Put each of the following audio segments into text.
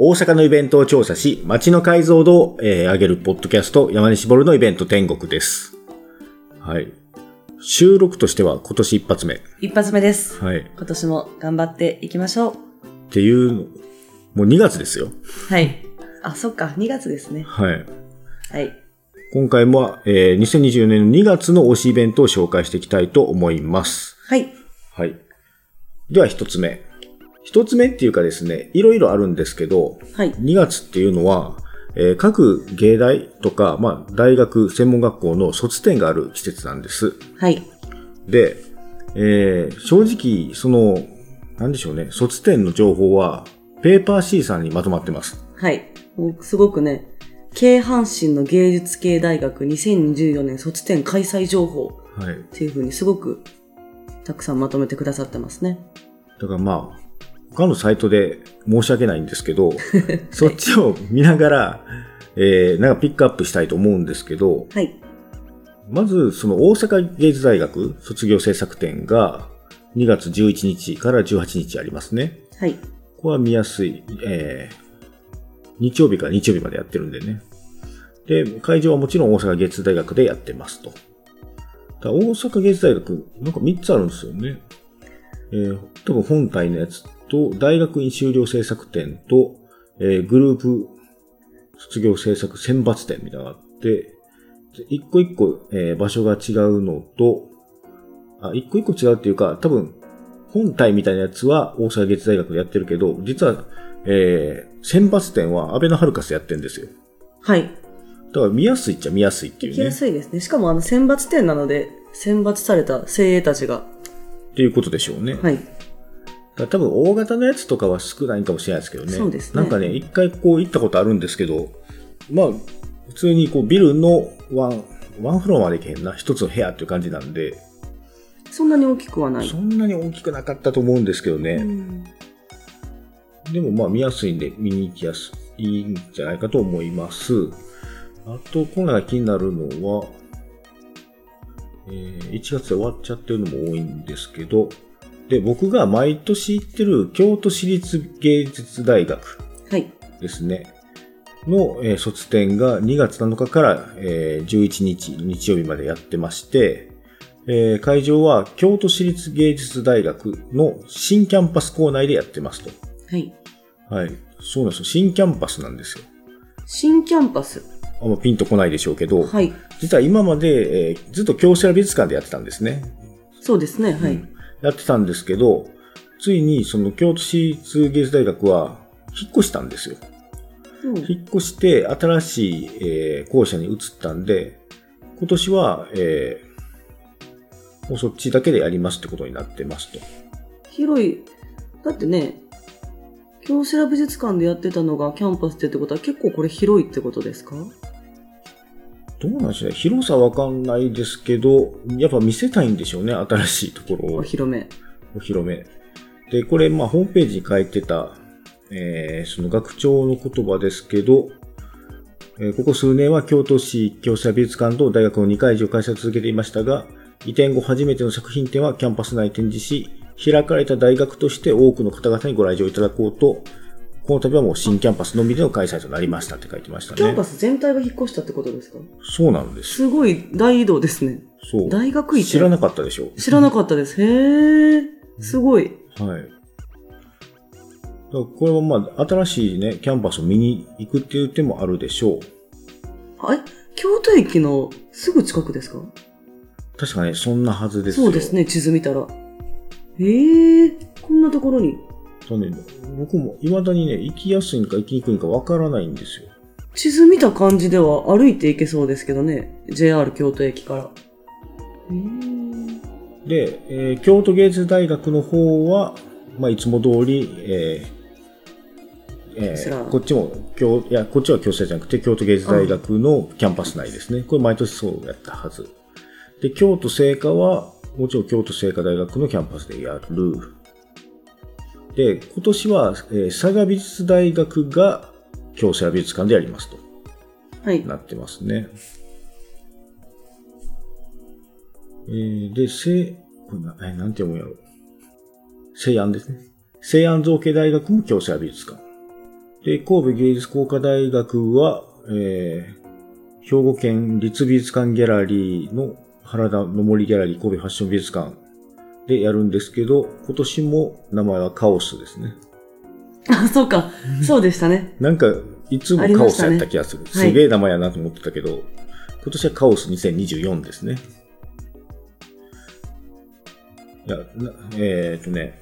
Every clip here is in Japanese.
大阪のイベントを調査し、街の解像度を、えー上げるポッドキャスト、山西ボルのイベント天国です。はい。収録としては今年一発目。一発目です。はい。今年も頑張っていきましょう。っていうの、もう2月ですよ。はい。あ、そっか、2月ですね。はい。はい。今回も、えー2024年の2月の推しイベントを紹介していきたいと思います。はい。はい。では一つ目。一つ目っていうかですね、いろいろあるんですけど、はい。2月っていうのは、えー各芸大とか、まあ、大学、専門学校の卒展がある季節なんです。はい。で、えー正直、その、なんでしょうね、卒展の情報は、ペーパー C さんにまとまってます。はい。すごくね、京阪神の芸術系大学2024年卒展開催情報はい。っていう風にすごくたくさんまとめてくださってますね。だからまあ、他のサイトで申し訳ないんですけど、そっちを見ながら、えーなんかピックアップしたいと思うんですけど、はい。まず、その大阪芸術大学卒業制作展が2月11日から18日ありますね。はい。ここは見やすい、えー日曜日から日曜日までやってるんでね。で、会場はもちろん大阪芸術大学でやってますと。大阪芸術大学、なんか3つあるんですよね。えー多分本体のやつと、大学院修了制作展と、えーグループ卒業制作選抜展みたいなのがあって、で一個一個、えー場所が違うのと、あ、一個一個違うっていうか、多分、本体みたいなやつは大阪芸術大学でやってるけど、実は、えー選抜展は安倍のハルカスでやってるんですよ。はい。だから見やすいっちゃ見やすいっていう行きやね。すいですね。しかもあの選抜展なので、選抜された精鋭たちが、っていうことでしょうね。はい。多分大型のやつとかは少ないかもしれないですけどね。そうですねなんかね、一回こう行ったことあるんですけど、まあ、普通にこうビルのワン、ワンフロアまで行けへんな。一つの部屋っていう感じなんで、そんなに大きくはない。そんなに大きくなかったと思うんですけどね。うんでもまあ見やすいんで見に行きやすいんじゃないかと思います。あと、今回が気になるのは、えー1月で終わっちゃってるのも多いんですけど、で、僕が毎年行ってる京都市立芸術大学はい。ですね、の、えー卒展が2月7日から、えー11日日曜日までやってまして、えー会場は京都市立芸術大学の新キャンパス校内でやってますと。はい。はい。そうなんですよ。新キャンパスなんですよ。新キャンパス？あんまピンとこないでしょうけど、はい。実は今まで、えーずっと京セラ美術館でやってたんですね。そうですね。はい。うんやってたんですけど、ついにその京都市立芸術大学は引っ越したんですよ。うん引っ越して新しい、えー校舎に移ったんで、今年は、えーもうそっちだけでやりますってことになってますと。広い。だってね、京セラ美術館でやってたのがキャンパスでってことは結構これ広いってことですか？どうなんでしょうね。広さわかんないですけど、やっぱ見せたいんでしょうね。新しいところをお。広め。お披露目。で、これ、まあ、ホームページに書いてた、えーその学長の言葉ですけど、えーここ数年は京都市京セラ美術館と大学の2会場を開催を続けていましたが、移転後初めての作品展はキャンパス内に展示し、開かれた大学として多くの方々にご来場いただこうと、この度はもう新キャンパスのみでの開催となりましたって書いてましたねキャンパ。ス全体が引っ越したってことですか？そうなんです。すごい大移動ですね。そう。大学移転知らなかったでしょ知らなかったです。へー。すごい。はい。だからこれはまあ、新しいね、キャンパスを見に行くっていう手もあるでしょう。あえ？京都駅のすぐ近くですか？確かね、そんなはずですよ。そうです。ね、地図見たら。えー、こんなところに。そうね、僕も未だにね、行きやすいんか行きにくいんかわからないんですよ。地図見た感じでは歩いて行けそうですけどね。JR 京都駅から。えー、で、えー京都芸術大学の方は、まあ、いつも通り、えーえーこっちも京、いや、こっちは京セラじゃなくて、京都芸術大学のキャンパス内ですね。これ毎年そうやったはず。で、京都精華は、もちろん京都精華大学のキャンパスでやる。で、今年は、えー嵯峨美術大学が京セラ美術館でやりますと。はい。なってますね。えー、で、西、こえなんて読むんやろ。西安ですね。西安造形大学も京セラ美術館。で、神戸芸術工科大学は、えー、兵庫県立美術館ギャラリーの原田の森ギャラリー神戸ファッション美術館でやるんですけど、今年も名前はカオスですね。あ、そうか。そうでしたね。なんか、いつもカオスやった気がする。ねすげえ名前やなと思ってたけど、今年はカオス2024ですね。いや、なえーっとね、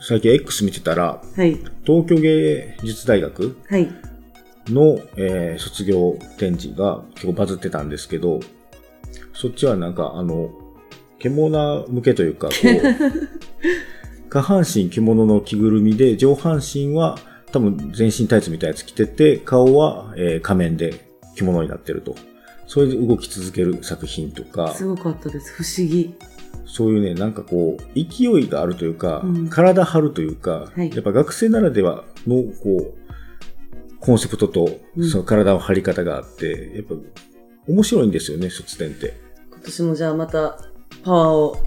最近 X 見てたら、はい。東京芸術大学はい。の、えー卒業展示が結構バズってたんですけど、そっちはなんかあの、獣向けというか、こう、下半身着物の着ぐるみで、上半身は多分全身タイツみたいなやつ着てて、顔は、えー仮面で着物になってると。それで動き続ける作品とか、すごかったです。不思議。そういうね、なんかこう、勢いがあるというか、うん体張るというか、はいやっぱ学生ならではの、こう、コンセプトとう、んその体の張り方があって、やっぱ、面白いんですよね、卒展って。今年もじゃあまたパワーを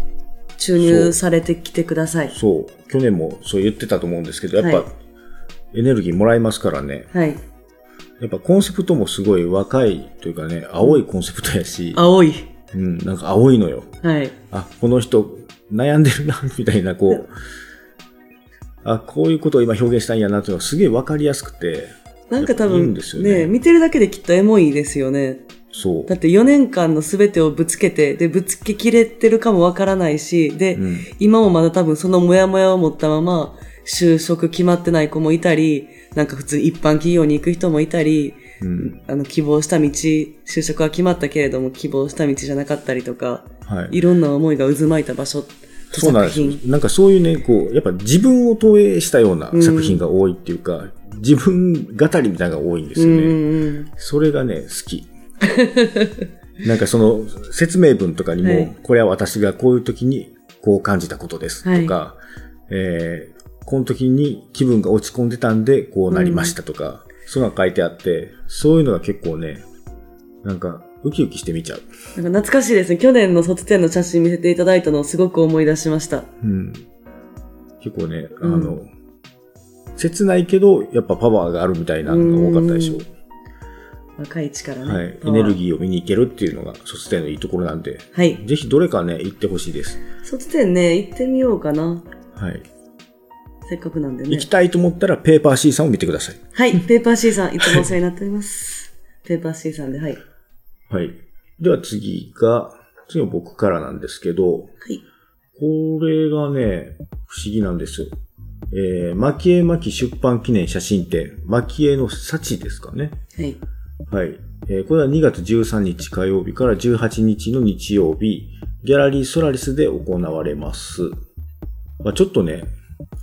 注入されてきてください。そう。去年もそう言ってたと思うんですけど、やっぱ、はいエネルギーもらえますからね。はい。やっぱコンセプトもすごい若いというかね、青いコンセプトやし、青い。うん、なんか青いのよ。はい。あ、この人悩んでるな、みたいな、こう、あ、こういうことを今表現したいんやなっていうのがすげえわかりやすくて、なんか多分ねね見てるだけできっとエモいですよね。そう。だって4年間の全てをぶつけて、で、ぶつけきれてるかもわからないし、で、うん。今もまだ多分そのモヤモヤを持ったまま、就職決まってない子もいたり、なんか普通一般企業に行く人もいたり、うん。あの、希望した道、就職は決まったけれども、希望した道じゃなかったりとか、はい。いろんな思いが渦巻いた場所とそうなんです。なんかそういうね、こう、やっぱ自分を投影したような作品が多いっていうか、自分語りみたいなのが多いんですよね。うんうんそれがね、好き。なんかその説明文とかにも、はいこれは私がこういう時にこう感じたことですとか、えーこの時に気分が落ち込んでたんでこうなりましたとか、そういうのが書いてあって、そういうのが結構ね、なんかウキウキして見ちゃう。なんか懐かしいですね。去年の卒展の写真見せていただいたのをすごく思い出しました。うん。結構ね、あうんの、切ないけど、やっぱパワーがあるみたいなのが多かったでしょうん若い力ね。はい。エネルギーを見に行けるっていうのが卒展のいいところなんで、はい。ぜひどれかね、行ってほしいです。卒展ね、行ってみようかな。はい。せっかくなんでね行き。たいと思ったら、ペーパー C さんを見てください。はい。ペーパー C さん、いつもお世話になっております。ペーパー C さんで、はい。はい。では次が、次は僕からなんですけど、はい。これがね、不思議なんですよ。えー、蒔絵巻出版記念写真展、蒔絵の幸ですかね。はい。はい。えーこれは2月13日火曜日から18日の日曜日、ギャラリーソラリスで行われます。まあ、ちょっとね、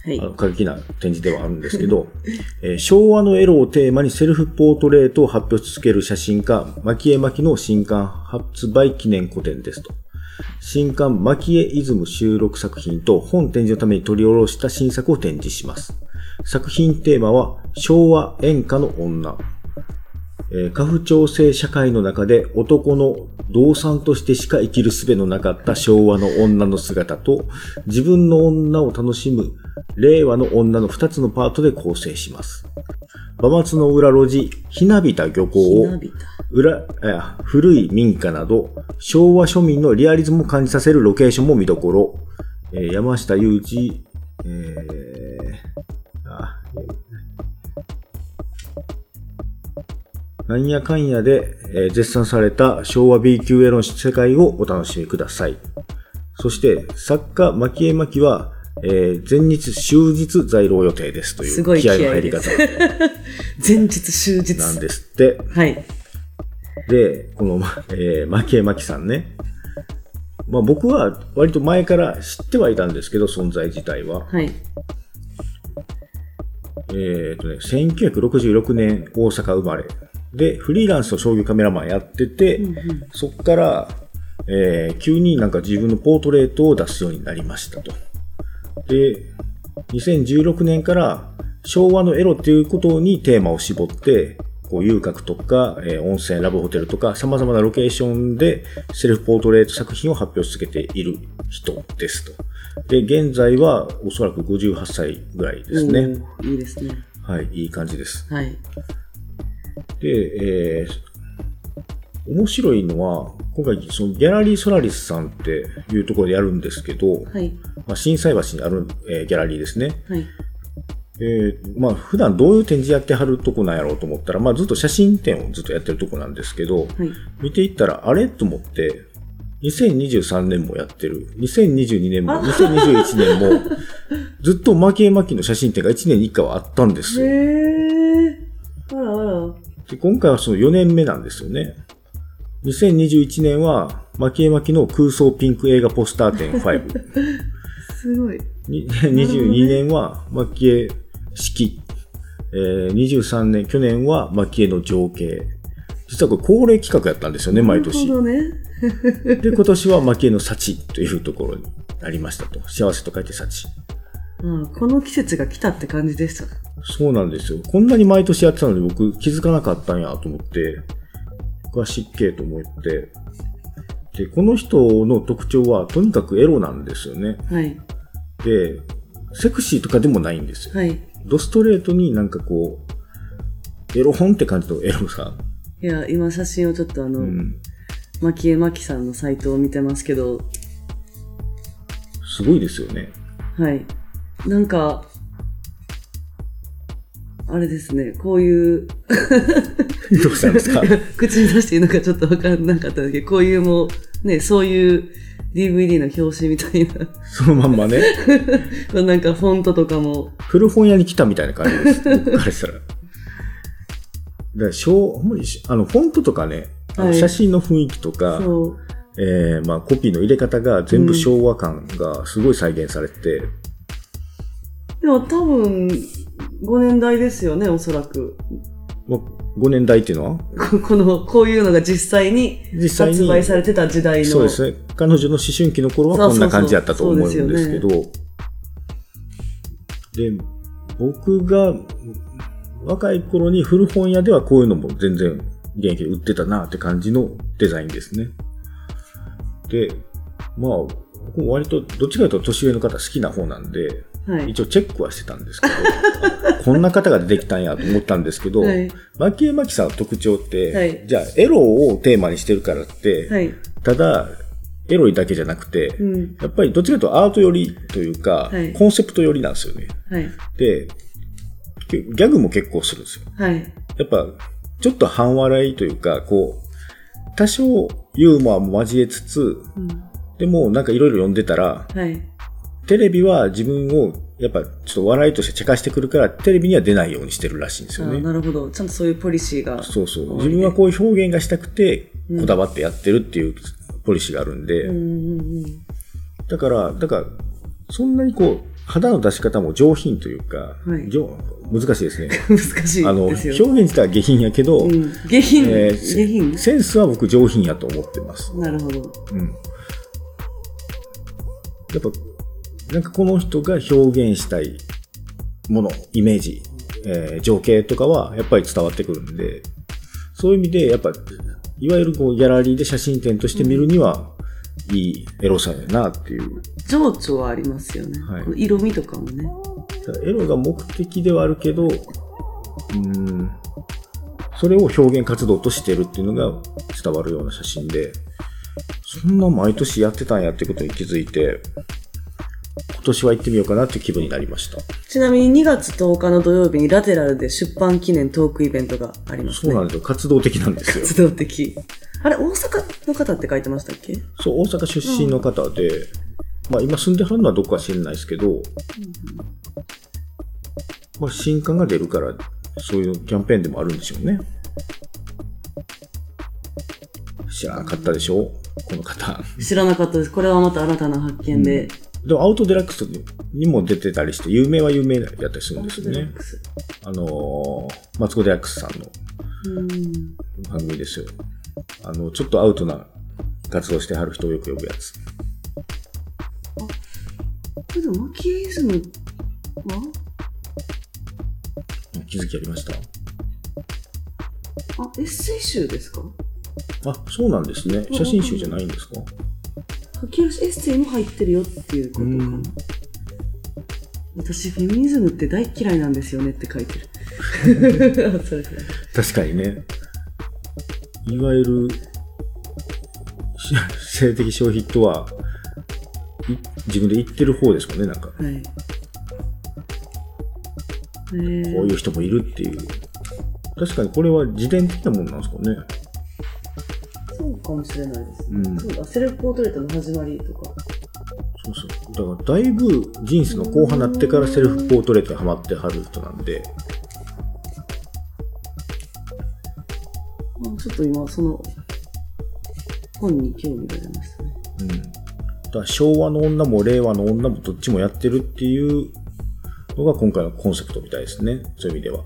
はいあ。の過激な展示ではあるんですけど、えー昭和のエロをテーマにセルフポートレートを発表し続ける写真家、蒔絵巻の新刊発売記念個展ですと。新刊蒔絵イズム収録作品と本展示のために取り下ろした新作を展示します。作品テーマは昭和演歌の女。え家父長制社会の中で男の動産としてしか生きる術のなかった昭和の女の姿と自分の女を楽しむ令和の女の二つのパートで構成します。馬松の裏路地、ひなびた漁港を。裏、古い民家など、昭和庶民のリアリズムを感じさせるロケーションも見どころ。山下裕二、えーなんやかんやで、えー絶賛された昭和 B 級エロの世界をお楽しみください。そして、作家、牧江巻は、えー前日終日在労予定ですというすごい気合の入り方 前日終日。なんですって。はい。で、この、まえー、牧江真紀さんね。まあ僕は割と前から知ってはいたんですけど、存在自体は。はい。えっ、とね、1966年大阪生まれ。で、フリーランスの商業カメラマンやってて、そっから、えー急になんか自分のポートレートを出すようになりましたと。で、2016年から昭和のエロっていうことにテーマを絞って、こう遊郭とか、えー温泉、ラブホテルとか、様々なロケーションでセルフポートレート作品を発表し続けている人ですと。で、現在はおそらく58歳ぐらいですね。いいですね。はい、いい感じです。はい。で、えー面白いのは、今回、そのギャラリーソラリスさんっていうところでやるんですけど、はい。まあ、震災橋にある、えーギャラリーですね。はい。えーまあ、普段どういう展示やってはるとこなんやろうと思ったら、まあ、ずっと写真展をずっとやってるとこなんですけど、はい。見ていったら、あれと思って、2023年もやってる。2022年も、2021年も、ずっと負け巻きの写真展が1年に1回はあったんですへよ。え。あらあら。で今回はその4年目なんですよね。2021年は、巻き巻きの空想ピンク映画ポスター展5。すごい。に22年は、巻き絵式。えー、23年、去年は巻き絵の情景。実はこれ恒例企画やったんですよね、毎年。なるほどね。で、今年は蒔絵の幸というところになりましたと。幸せと書いて幸。うん、この季節が来たって感じでした。そうなんですよ。こんなに毎年やってたのに僕気づかなかったんやと思って、僕は失敬と思って。で、この人の特徴はとにかくエロなんですよね。はい。で、セクシーとかでもないんですよ。はい。ドストレートになんかこう、エロ本って感じのエロさ。いや、今写真をちょっとあの、うん。マキエマキさんのサイトを見てますけど、すごいですよね。はい。なんか、あれですね、こういう、どうしたんですか？口に出していいのかちょっとわかんなかったんですけど、こういうもう、ね、そういう DVD の表紙みたいな、そのまんまね。なんかフォントとかも、古本屋に来たみたいな感じです。僕からしたら。だから、しょう、あの、フォントとかね、あのはい。写真の雰囲気とか、そう、えーまあ、コピーの入れ方が全部昭和感がすごい再現されてて、でも多分、5年代ですよね、おそらく。まあ、5年代っていうのは？こ この、こういうのが実際に実際に発売されてた時代の。そうですね。彼女の思春期の頃はこんな感じだったと思うんですけど、で僕が若い頃に古本屋ではこういうのも全然現役で売ってたなって感じのデザインですね。で、まあ、割とどっちかというと年上の方好きな方なんで、はい。一応チェックはしてたんですけど、あ こんな方が出てきたんやと思ったんですけど、はい。牧江真紀さんの特徴って、はいじゃあエロをテーマにしてるからって、はい。ただ、エロいだけじゃなくて、うん。やっぱりどっちかというとアート寄りというか、はいコンセプト寄りなんですよね。はい。で、ギャグも結構するんですよ。はい。やっぱ、ちょっと半笑いというか、こう、多少ユーモアも交えつつ、うん。でもなんかいろいろ読んでたら、はい。テレビは自分をやっぱちょっと笑いとして茶化してくるから、テレビには出ないようにしてるらしいんですあよね。なるほど。ちゃんとそういうポリシーが。そうそう。自分はこういう表現がしたくて、うんこだわってやってるっていうポリシーがあるんで、うんうんうん。だから、だから、そんなにこう、肌の出し方も上品というか、はい上難しいですね。難しいあの、ですよ。表現自体は下品やけど、うん。下品。えー下品センスは僕上品やと思ってます。なるほど。うん。やっぱ、なんかこの人が表現したいもの、イメージ、えー情景とかはやっぱり伝わってくるんで、そういう意味で、やっぱ、いわゆるこうギャラリーで写真展として見るには、いいエロさやなっていう。情緒はありますよね。はい色味とかもね。エロが目的ではあるけど、うーん、それを表現活動としてるっていうのが伝わるような写真で、そんな毎年やってたんやってことに気づいて、今年は行ってみようかなっていう気分になりました。ちなみに2月10日の土曜日にラテラルで出版記念トークイベントがありますね。そうなんですよ。活動的なんですよ。活動的。あれ、大阪の方って書いてましたっけ？そう、大阪出身の方で、まあ今住んではるのはどこか知らないですけど、まあ新刊が出るから、そういうキャンペーンでもあるんでしょうね。知らなかったでしょ？この方。知らなかったです。これはまた新たな発見で。でもアウトデラックスにも出てたりして、有名は有名やったりするんですよね。あのーマツコデラックスさんのうん。番組ですよ。あの、ちょっとアウトな活動してはる人をよく呼ぶやつ。これでもマキエイズムは？気づきありました？あ、エッセイ集ですか？あ、そうなんですね。写真集じゃないんですか？書き下ろしエッセイも入ってるよっていうことかな。うん。私、フェミニズムって大嫌いなんですよねって書いてる。確かにね。いわゆる、し性的消費とは、い自分で言ってる方ですもんね、なんか。はい。えこういう人もいるっていう。確かにこれは自伝的なもんなんですかね。かもしれないです。うん。そうだ、セルフポートレートの始まりとか。そうそう。だから、だいぶ人生の後半になってからセルフポートレートにハマってはる人なんで、あちょっと今、その、本に興味が出ましたね。うん。だから昭和の女も令和の女もどっちもやってるっていうのが今回のコンセプトみたいですね。そういう意味では。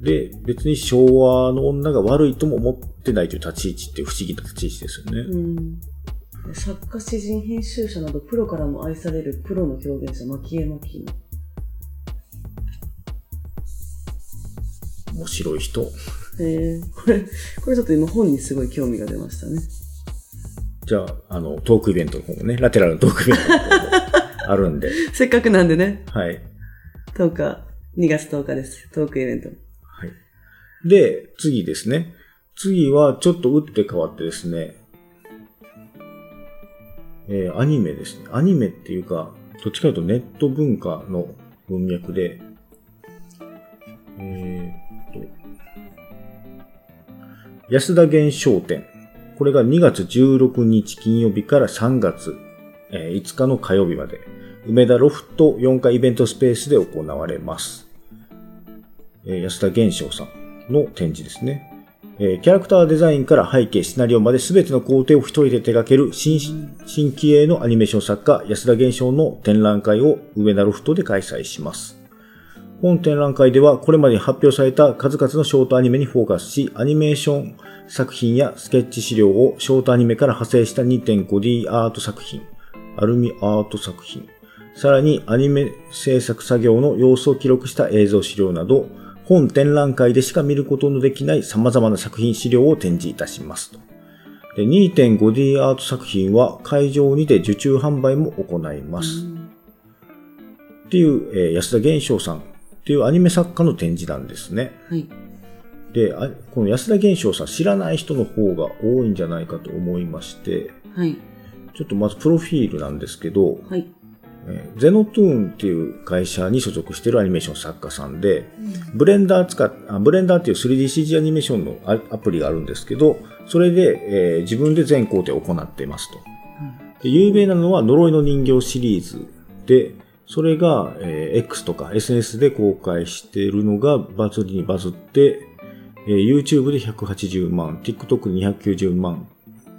で、別に昭和の女が悪いとも思ってないという立ち位置って不思議な立ち位置ですよね。うん。作家、詩人、編集者など、プロからも愛されるプロの表現者、牧江牧野。面白い人。えー、これ、これちょっと今本にすごい興味が出ましたね。じゃあ、あの、トークイベントの方もね、ラテラルのトークイベントの方もあるんで、せっかくなんでね、はい。10日、2月10日です。トークイベント。で、次ですね。次はちょっと打って変わってですね、えーアニメですね。アニメっていうか、どっちかというとネット文化の文脈で、えーっと、安田源商店。これが2月16日金曜日から3月、えー5日の火曜日まで、梅田ロフト4階イベントスペースで行われます。えー安田源章さんの展示ですね。えーキャラクターデザインから背景、シナリオまで全ての工程を一人で手掛ける新、新規鋭のアニメーション作家、安田源章の展覧会を上田ロフトで開催します。本展覧会ではこれまでに発表された数々のショートアニメにフォーカスし、アニメーション作品やスケッチ資料をショートアニメから派生した 2.5D アート作品、アルミアート作品、さらにアニメ制作作業の様子を記録した映像資料など、本展覧会でしか見ることのできない様々な作品資料を展示いたしますと。で 2.5D アート作品は会場にて受注販売も行います。っていう、えー安田源章さんっていうアニメ作家の展示なんですね。はい。で、あこの安田源章さん知らない人の方が多いんじゃないかと思いまして、はい。ちょっとまずプロフィールなんですけど、はい。えー Xenotoon っていう会社に所属しているアニメーション作家さんで、ブレンダー使っあブレンダーっていう 3DCG アニメーションのアアプリがあるんですけど、それで、えー自分で全工程を行っていますと。で有名なのは呪いの人形シリーズで、それが、えー X とか SNS で公開しているのがバズりにバズって、えー YouTube で180万、TikTok で290万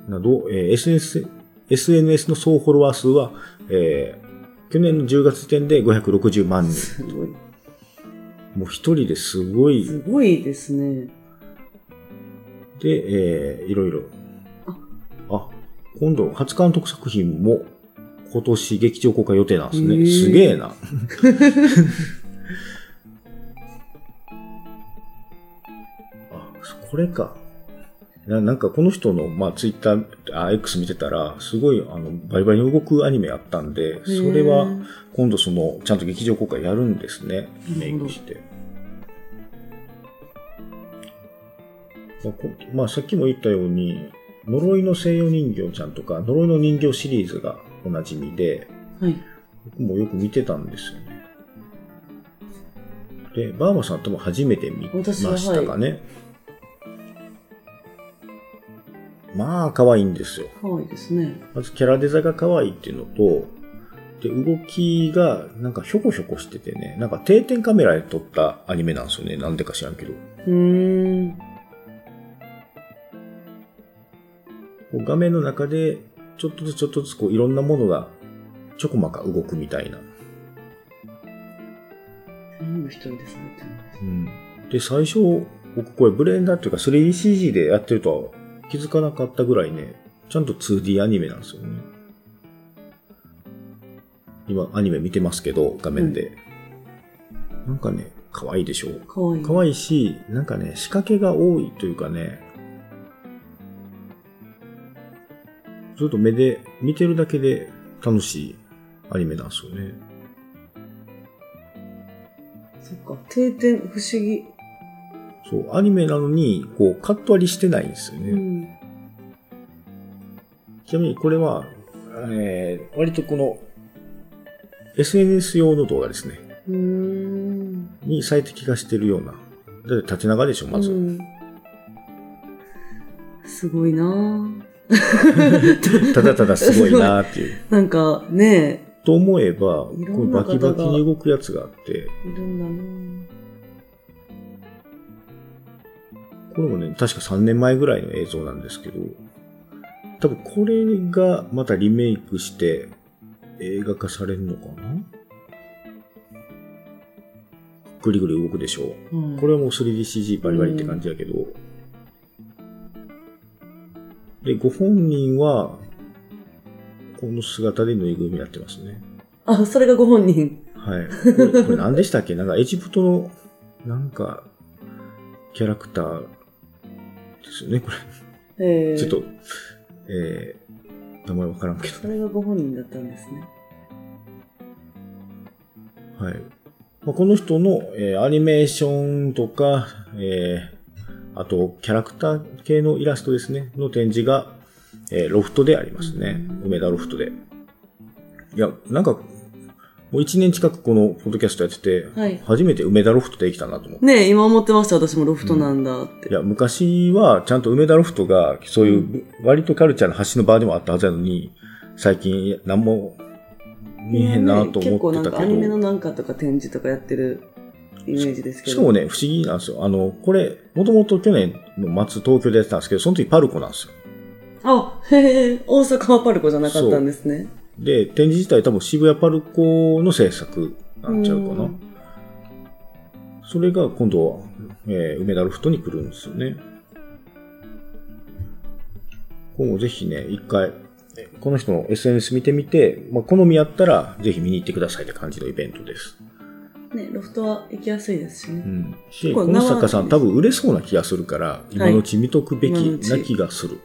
など、えー SNS, SNS の総フォロワー数は、えー去年の10月時点で560万人。すごい。もう一人ですごい、すごいですね。で、えーいろいろ。あ、今度、初監督作品も今年劇場公開予定なんですね。すげえな。あ、これか。ななんかこの人の、まあ、ツイッター、あ、X 見てたら、すごい、あの、バリバリに動くアニメあったんで、それは今度その、ちゃんと劇場公開やるんですね。メイクして。まあこまあ、さっきも言ったように、呪いの西洋人形ちゃんとか、呪いの人形シリーズがおなじみで、はい。僕もよく見てたんですよね。で、バーマさんとも初めて見ましたかね。まあ、可愛いんですよ。可愛いですね。まずキャラデザが可愛いっていうのと、で、動きがなんかひょこひょこしててね、なんか定点カメラで撮ったアニメなんですよね。なんでか知らんけど。うーん。こう画面の中で、ちょっとずつちょっとずつこういろんなものがちょこまか動くみたいな。一人です。うん。で、最初、僕これブレンダーっていうか 3DCG でやってるとは気づかなかったぐらいね、ちゃんと 2D アニメなんですよね。今、アニメ見てますけど、画面で。なんかね、可愛いでしょ？可愛い。可愛いし、なんかね、仕掛けが多いというかね、ずっと目で見てるだけで楽しいアニメなんですよね。そっか。定点、不思議。そう、アニメなのに、こう、カット割りしてないんですよね。うん。ちなみにこれは、えー割とこの、SNS 用の動画ですね。に最適化してるような。だって縦長でしょ、まず。うん。すごいなぁ ただただすごいなーっていう。なんかねと思えば、こうんバキバキに動くやつがあって、いるんだなこれもね、確か3年前ぐらいの映像なんですけど、多分これがまたリメイクして映画化されるのかな？ぐりぐり動くでしょう。うん。これはもう 3DCG バリバリって感じだけど、で、ご本人は、この姿でぬいぐるみになってますね。あ、それがご本人。はい。これ、これ何でしたっけ？なんかエジプトの、なんか、キャラクターですよね、これ。えー、ちょっと、えー、名前わからんけそれがご本人だったんですね。ど。はい。まあ、この人の、えーアニメーションとか、えーあと、キャラクター系のイラストですね、の展示が、えーロフトでありますね。梅田ロフトで。いや、なんか、もう一年近くこのポッドキャストやってて、はい初めて梅田ロフトできたなと思って。ねえ、今思ってました。私もロフトなんだって。いや、昔はちゃんと梅田ロフトが、そういう割とカルチャーの発信の場でもあったはずなのに、最近何も見えへんなと結構思ってたけなんかアニメのど、なんかとか展示とかやってるイメージですけど。しかもね、不思議なんですよ。あの、これ、もともと去年の末東京でやってたんですけど、その時パルコなんですよ。あ、へえ、大阪はパルコじゃなかったんですね。で、展示自体多分渋谷パルコの制作なんちゃうかな。うんそれが今度は、えー梅田ロフトに来るんですよね。ここもぜひね、一回、えこの人の SNS 見てみて、まあ、好みあったら、ぜひ見に行ってくださいって感じのイベントです。ね、ロフトは行きやすいですしね。うん。し、この作家さん多分売れそうな気がするから、今のうち見とくべきな気がする。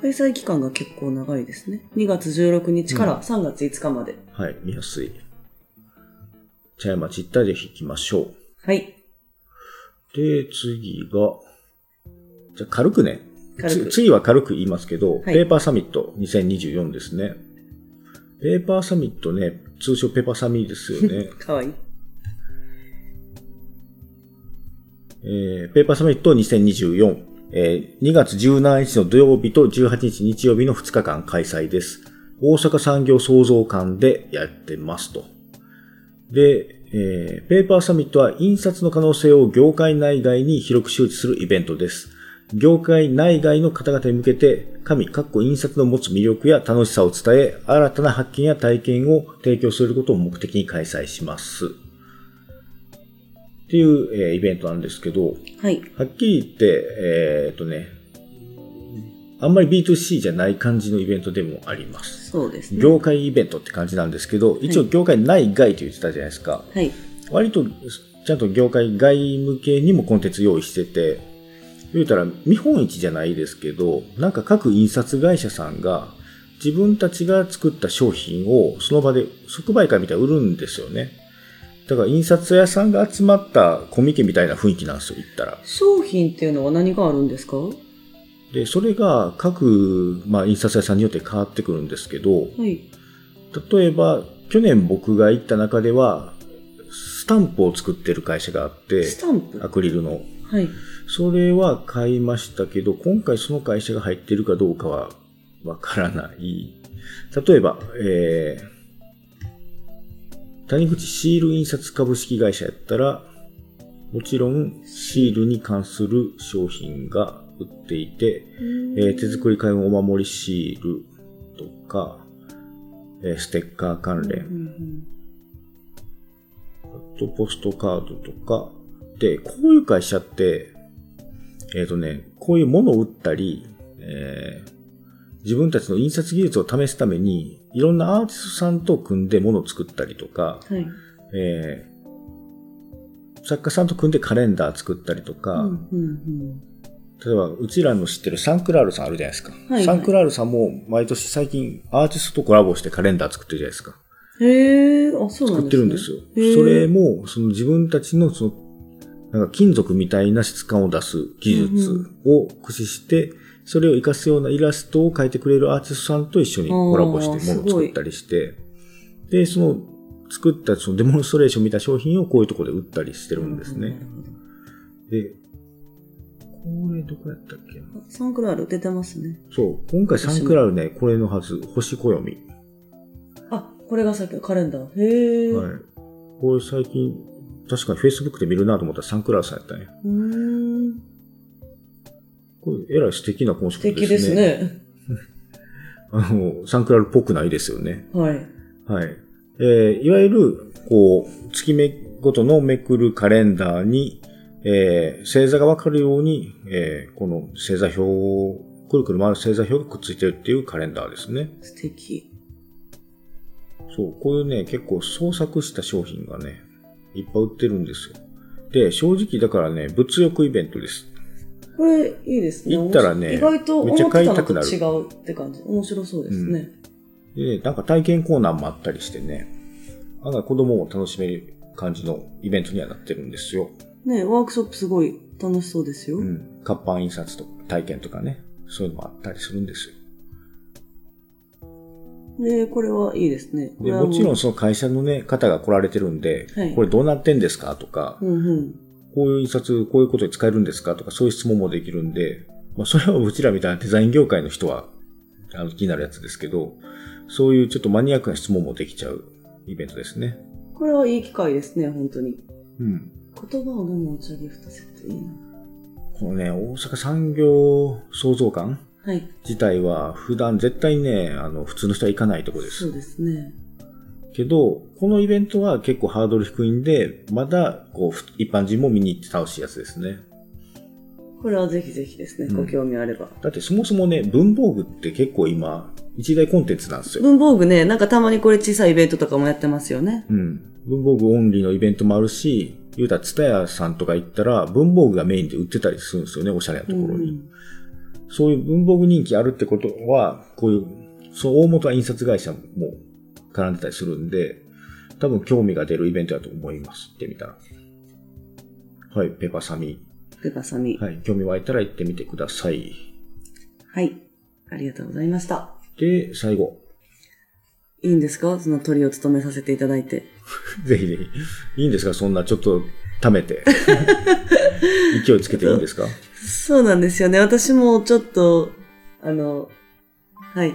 開催期間が結構長いですね。2月16日から3月5日まで。はい、見やすい。茶屋町行ったらぜひ行きましょう。はい。で、次が、じゃあ軽くね。軽くつ次は軽く言いますけど、はいペーパーサミット2024ですね。ペーパーサミットね、通称ペパサミですよね。かわいい。えーペーパーサミット2024、えー2月17日の土曜日と18日日曜日の2日間開催です。大阪産業創造館でやってますと。で、えーペーパーサミットは印刷の可能性を業界内外に広く周知するイベントです。業界内外の方々に向けて、紙、かっこ印刷の持つ魅力や楽しさを伝え、新たな発見や体験を提供することを目的に開催します。っていう、えーイベントなんですけど、はい。はっきり言って、えーっとね、あんまり B2C じゃない感じのイベントでもあります。そうですね。業界イベントって感じなんですけど、一応業界内外と言ってたじゃないですか。はい。割とちゃんと業界外向けにもコンテンツ用意してて、言うたら見本市じゃないですけど、なんか各印刷会社さんが自分たちが作った商品をその場で即売会みたいに売るんですよね。だから印刷屋さんが集まったコミケみたいな雰囲気なんですよ、言ったら。商品っていうのは何があるんですか？はで、それが各、まあ、印刷屋さんによって変わってくるんですけど、い。例えば、去年僕が行った中では、スタンプを作ってる会社があって、スタンプ？アクリルの。はい。それは買いましたけど、今回その会社が入ってるかどうかはわからない。例えば、えー、谷口シール印刷株式会社やったら、もちろんシールに関する商品が売っていて、えー手作り開運お守りシールとか、えーステッカー関うん連、うん。あとポストカードとか。で、こういう会社って、えっ、とね、こういうものを売ったり、えー自分たちの印刷技術を試すために、いろんなアーティストさんと組んでものを作ったりとか、はい。えー作家さんと組んでカレンダー作ったりとか、うんうん例えば、うちらの知ってるサンクラールさんあるじゃないですか。はいサンクラールさんも毎年最近アーティストとコラボしてカレンダー作ってるじゃないですか。へえ、あ、そうなんですね。作ってるんですよ。それも、その自分たちの、その、なんか金属みたいな質感を出す技術を駆使して、それを活かすようなイラストを描いてくれるアーティストさんと一緒にコラボしてものを作ったりして、で、その作ったそのデモンストレーション見た商品をこういうところで売ったりしてるんですね。で、これどこやったっけサンクラール出てますね。そう、今回サンクラルね、これのはず、星暦。あ、これがさっきのカレンダー。へえ。はい。これ最近、確かに Facebook で見るなと思ったらサンクラルさんやったね。うーん。これ、えらい素敵なコンセ素プトです敵ね。ですね。あの、サンクラルっぽくないですよね。はい。はい。えーいわゆる、こう、月目ごとのめくるカレンダーに、えー星座がわかるように、えーこの星座表を、くるくる回る星座表がくっついてるっていうカレンダーですね。素敵。そう、こういうね、結構創作した商品がね、いっぱい売ってるんですよ。で、正直だからね、物欲イベントです。これ、いいですね。行ったらね意外と思ってめっちゃ買いたのとたくなる違うって感じ。面白そうですね。で、なんか体験コーナーもあったりしてね、案外子供も楽しめる感じのイベントにはなってるんですよ。ねワークショップすごい楽しそうですよ。うん。活版印刷とか体験とかね、そういうのもあったりするんですよ。で、これはいいですね。こでもちろんその会社のね、方が来られてるんで、はいこれどうなってんですかとか、うんうん。こういう印刷、こういうことで使えるんですか？とか、そういう質問もできるんで、まあ、それはうちらみたいなデザイン業界の人は、あの、気になるやつですけど、そういうちょっとマニアックな質問もできちゃうイベントですね。これはいい機会ですね、本当に。うん。言葉を飲むお茶ギフトセットいいな。このね、大阪産業創造館はい。自体は普段絶対ね、あの、普通の人は行かないとこです。そうですね。けど、このイベントは結構ハードル低いんで、まだ、こう、ふ一般人も見に行って楽しいやつですね。これはぜひぜひですね、うんご興味あれば。だってそもそもね、文房具って結構今、一大コンテンツなんですよ。文房具ね、なんかたまにこれ小さいイベントとかもやってますよね。うん。文房具オンリーのイベントもあるし、言うたら、ツタヤさんとか行ったら、文房具がメインで売ってたりするんですよね、おしゃれなところに。うんそういう文房具人気あるってことは、こういう、そう、大元は印刷会社も絡んでたりするんで、多分興味が出るイベントだと思います。行ってみたら。はい、ペパサミ。ペパサミ。はい、興味湧いたら行ってみてください。はい。ありがとうございました。で、最後。いいんですか？その鳥を務めさせていただいて。ぜひぜひ。いいんですか？そんなちょっと溜めて。勢いつけていいんですか？そうなんですよね。私もちょっと、あの、はい。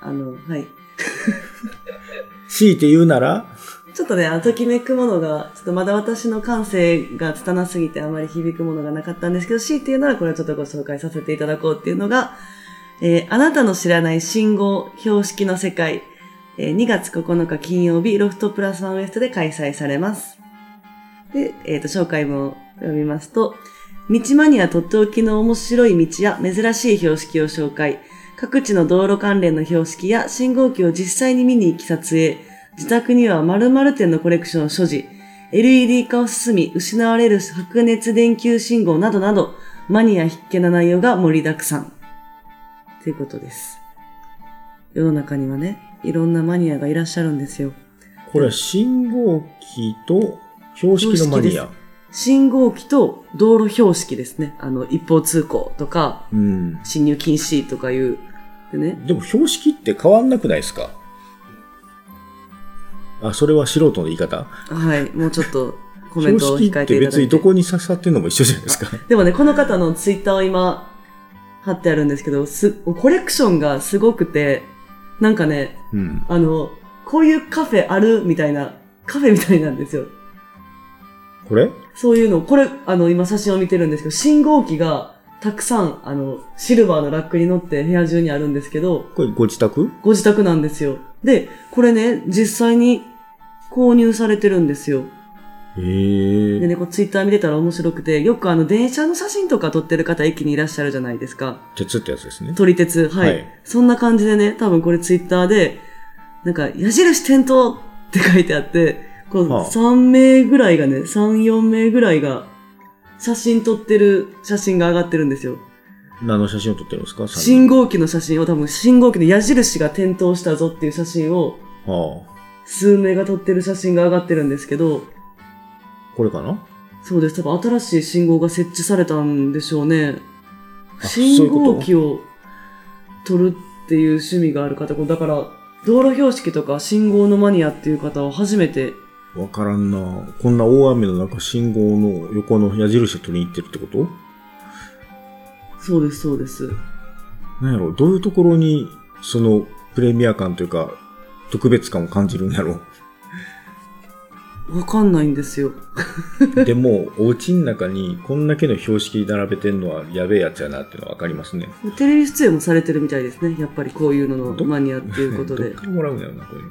あの、はい。強いて言うなら、ちょっとね、あ、ときめくものが、ちょっとまだ私の感性が拙すぎてあまり響くものがなかったんですけど、強いて言うならこれをちょっとご紹介させていただこうっていうのが、えーあなたの知らない信号標識の世界、えー2月9日金曜日、ロフトプラスワンウエストで開催されます。で、えっ、と、紹介文を読みますと、道マニアとっておきの面白い道や珍しい標識を紹介。各地の道路関連の標識や信号機を実際に見に行き撮影。自宅には〇〇点のコレクションを所持。LED 化を進み、失われる白熱電球信号などなど、マニア必見な内容が盛りだくさん。ということです。世の中にはね、いろんなマニアがいらっしゃるんですよ。これは信号機と標識のマニア。信号機と道路標識ですね。あの、一方通行とか、うん。進入禁止とかいう。でね。でも標識って変わんなくないですか？あ、それは素人の言い方？はい。もうちょっとコメン標トを控えていただいて。別にどこに刺さってるのも一緒じゃないですか。でもね、この方のツイッターを今、貼ってあるんですけど、す、コレクションがすごくて、なんかね、うん。あの、こういうカフェあるみたいな、カフェみたいなんですよ。これ？そういうの、これ、あの、今写真を見てるんですけど、信号機がたくさん、あの、シルバーのラックに乗って部屋中にあるんですけど、これご自宅？ご自宅なんですよ。で、これね、実際に購入されてるんですよ。へえ。でね、こうツイッター見てたら面白くて、よくあの電車の写真とか撮ってる方駅にいらっしゃるじゃないですか。鉄ってやつですね。撮り鉄。はい。はいそんな感じでね、多分これツイッターで、なんか、矢印点灯って書いてあって、こう、はあ3名ぐらいがね、3、4名ぐらいが、写真撮ってる写真が上がってるんですよ。何の写真を撮ってるんですか？信号機の写真。を多分、信号機の矢印が点灯したぞっていう写真を、は数名が撮ってる写真が上がってるんですけど、これかな？そうです。多分新しい信号が設置されたんでしょうね。信号機を撮るっていう趣味がある方、だから、道路標識とか信号のマニアっていう方を初めて、わからんなこんな大雨の中、信号の横の矢印を取りに行ってるってこと？そうです、そうです。なんやろ？どういうところに、その、プレミア感というか、特別感を感じるんやろ？わかんないんですよ。でも、お家の中にこんだけの標識並べてんのはやべえやつやなっていうのはわかりますね。テレビ出演もされてるみたいですね。やっぱりこういうののマニアっていうことでどっ。からもらうんやろな、これ。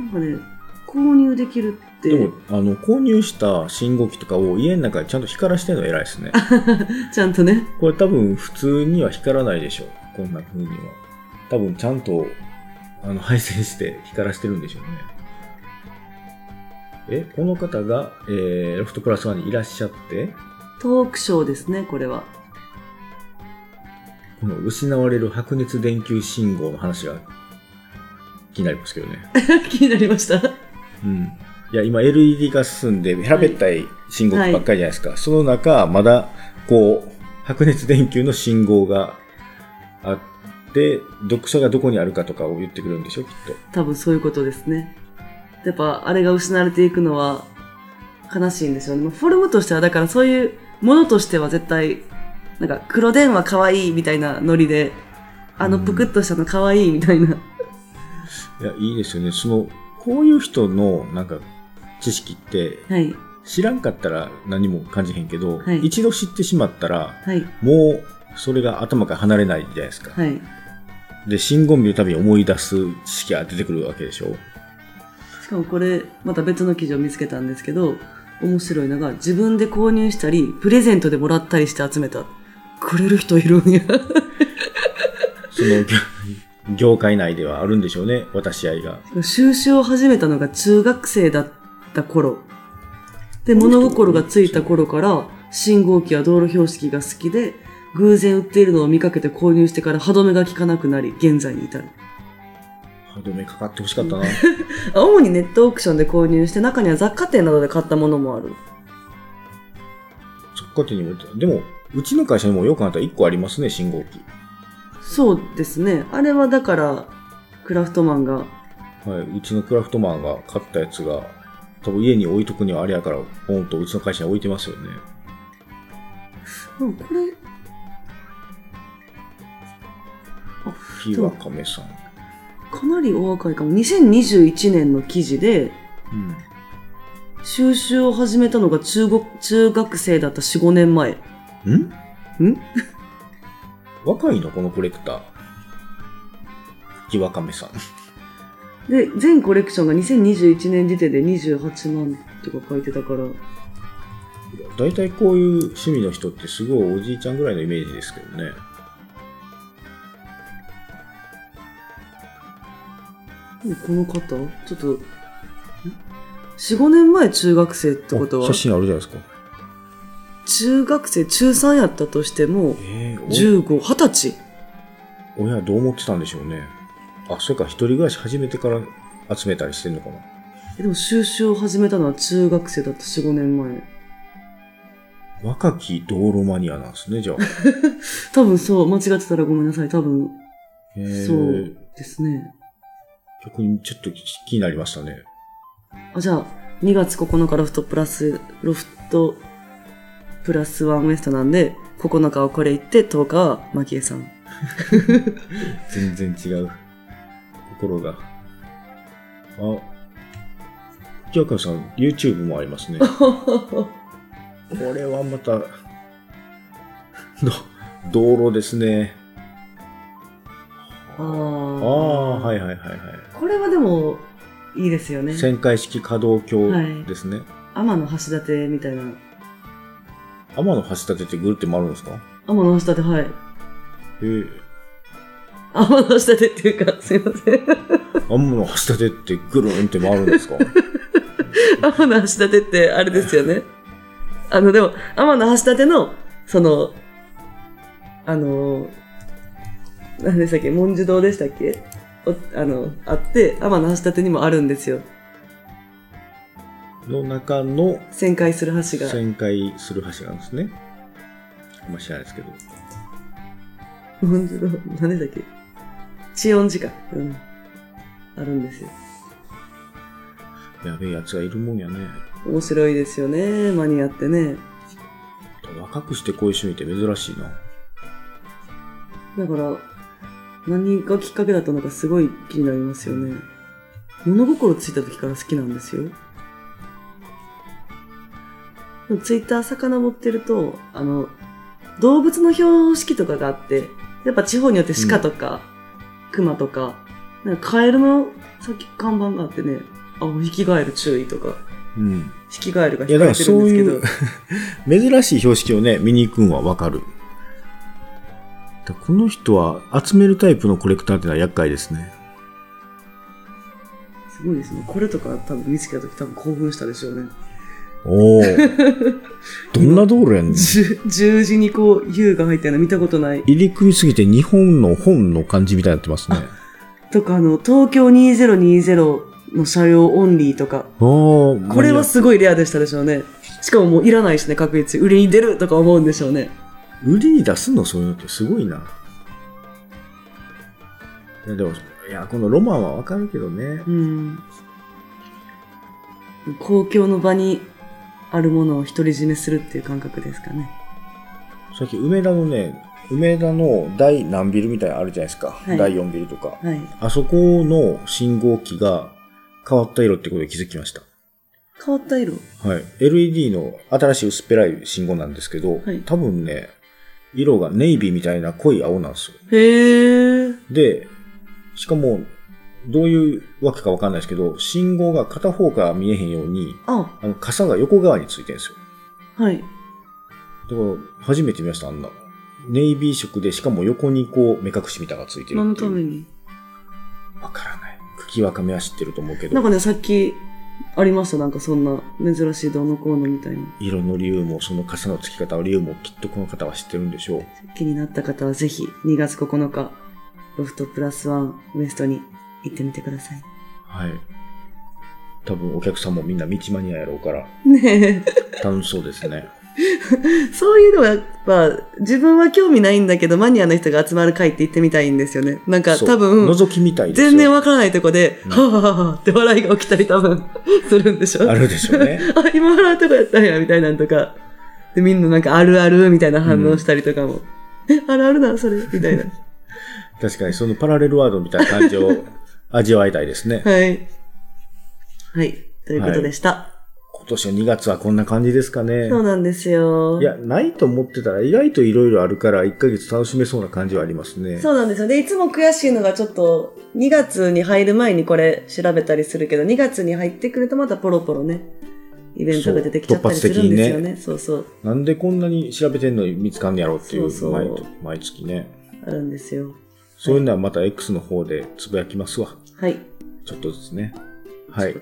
なんかね、購入できるって、でも、あの、購入した信号機とかを家の中でちゃんと光らしてるのは偉いですね。ちゃんとね、これ多分普通には光らないでしょ。こんな風には。多分ちゃんと、あの、配線して光らしてるんでしょうね。え、この方が、えー、ロフトプラスワンにいらっしゃって、トークショーですね、これは。この失われる白熱電球信号の話が気になりますけどね。気になりました？うん。いや、今 LED が進んで、平べったい信号機ばっかりじゃないですか。その中、まだ、こう、白熱電球の信号があって、読者がどこにあるかとかを言ってくるんでしょ、きっと。多分そういうことですね。やっぱ、あれが失われていくのは悲しいんでしょうね。まあフォルムとしては、だからそういうものとしては絶対、なんか黒電話可愛いみたいなノリで、あのぷくっとしたの可愛いみたいな。いや、いいですよね。その、こういう人の、なんか、知識って、はい。知らんかったら何も感じへんけど、はい一度知ってしまったら、はい。もう、それが頭から離れないじゃないですか。はい。で、信号見るたびに思い出す知識が出てくるわけでしょ。しかもこれ、また別の記事を見つけたんですけど、面白いのが、自分で購入したり、プレゼントでもらったりして集めた。くれる人いるんや。その、業業界内ではあるんでしょうね、渡し合いが。収集を始めたのが中学生だった頃。で、物心がついた頃から、信号機や道路標識が好きで、偶然売っているのを見かけて購入してから歯止めが効かなくなり、現在に至る。歯止めかかってほしかったな。あ主にネットオークションで購入して、中には雑貨店などで買ったものもある。そっか手にもでも、うちの会社にもよくあったら1個ありますね、信号機。そうですね。あれはだから、クラフトマンが、はい、うちのクラフトマンが買ったやつが、多分家に置いとくにはあれやから、ポンとうちの会社に置いてますよね。うん、これ、木は亀さん。かなりお若いかも。2021年の記事で、うん。収集を始めたのが中国、中学生だった4、5年前。ん？ん？若いのこのコレクター。木は亀さん。で、全コレクションが2021年時点で28万とか書いてたから、大体こういう趣味の人ってすごいおじいちゃんぐらいのイメージですけどね。この方？ちょっと、ん ?4、5年前中学生ってことは？あ写、真あるじゃないですか。中学生、中3やったとしても、えー、15、20歳。お親はどう思ってたんでしょうね。あ、それか一人暮らし始めてから集めたりしてんのかな。えでも収集を始めたのは中学生だった4、5年前。若き道路マニアなんですね、じゃあ。多分そう、間違ってたらごめんなさい。多分、そうですね。逆にちょっと気になりましたね。あ、じゃあ、2月9日ロフトプラス、ロフトプラスワンウエストなんで、9日はこれ行って、10日はマキエさん。全然違う。心が。あ、ジャカさん、YouTube もありますね。これはまた、ど、道路ですね。ああ。はいはいはいはい。これはでも、いいですよね。旋回式可動鏡ですね。天の橋立みたいな。天の橋立てってぐるって回るんですか？天の橋立、はい。へえ。天の橋立っていうか、すいません。天の橋立てってぐるんって回るんですか？天の橋立ってあれですよね。あの、でも、天の橋立の、その、あの、何でしたっけ？文殊堂でしたっけ？おあの、あって、天橋立にもあるんですよ。の中の旋回する橋が。旋回する橋なんですね。あんま知らないですけど。本当だ。何だっけ地音寺か。うん。あるんですよ。やべえやつがいるもんやね。面白いですよね。マニアってね。若くしてこういう趣味って珍しいな。だから、何がきっかけだったのかすごい気になりますよね。物心ついた時から好きなんですよ。ツイッター遡ってると、あの、動物の標識とかがあって、やっぱ地方によって鹿とか、熊とか、なんかカエルのさっき看板があってね、あ、ヒキガエル注意とか、うん。ヒキガエルがいや、だ引かれてるんそうですけど、いう 珍しい標識をね、見に行くんはわかる。だこの人は集めるタイプのコレクターってのは厄介ですね。すごいですね。これとか多分見つけた時多分興奮したでしょうね。おお。どんな道路やんねん。十十字にこう U が入ってるの見たことない。入り組みすぎて日本の本の感じみたいになってますね。とかあの、東京2020の車両オンリーとか、これはすごいレアでしたでしょうね。しかももういらないしね、確実に。売りに出るとか思うんでしょうね。売りに出すのそういうのってすごいな。いや、でも、いや、このロマンはわかるけどね。うん。公共の場にあるものを独り占めするっていう感覚ですかね。さっき梅田のね、梅田の第何ビルみたいなのあるじゃないですか。い第4ビルとか。はい。あそこの信号機が変わった色ってことで気づきました。変わった色？はい。LED の新しい薄っぺらい信号なんですけど、はい多分ね、色がネイビーみたいな濃い青なんですよ。へー。で、しかも、どういうわけかわかんないですけど、信号が片方から見えへんように、あ、あの、傘が横側についてるんですよ。はい。だから、初めて見ました、あんな。ネイビー色で、しかも横にこう、目隠しみたいなのがついてる何のっていう。ために？わからない。茎わかめは知ってると思うけどなん、かね、さっきありました。なんかそんな珍しいどうのこうのみたいな。色の理由も、その傘の付き方の理由も、きっとこの方は知ってるんでしょう。気になった方はぜひ2月9日、ロフトプラスワンウエストに行ってみてください。はい。多分お客さんもみんな道マニアやろうから、ね 楽しそうですね。え、そういうのはやっぱ自分は興味ないんだけどマニアの人が集まる会って行ってみたいんですよね。なんか多分、覗きみたい。全然わからないとこで、うんはぁはぁはぁって笑いが起きたり多分するんでしょ？あるでしょうね。あ、今笑うとこやったんや、みたいなんとか。で、みんななんかあるあるみたいな反応したりとかも。え、あるあるな、それみたいな。確かにそのパラレルワードみたいな感じを味わいたいですね。はい。はい。ということでした。今年の2月はこんな感じですかね。そうなんですよ。いや、ないと思ってたら意外といろいろあるから1ヶ月楽しめそうな感じはありますね。そうなんですよ。で、いつも悔しいのがちょっと、2月に入る前にこれ調べたりするけど、2月に入ってくるとまたポロポロね、イベントが出てきちゃったりするんですよね。そうそう。なんでこんなに調べてんのに見つかんねやろっていうそうそう毎毎月ね。あるんですよ。そういうのはまた X の方でつぶやきますわ。はい。ちょっとずつね。はい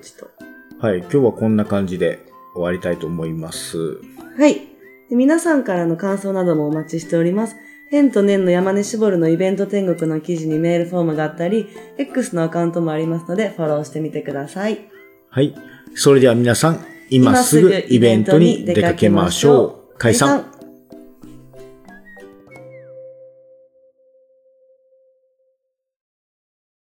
はい。今日はこんな感じで終わりたいと思います。はい。で皆さんからの感想などもお待ちしております。変と年の山根絞るのイベント天国の記事にメールフォームがあったり、X のアカウントもありますので、フォローしてみてください。はい。それでは皆さん、今すぐイベントに出かけましょう。解散。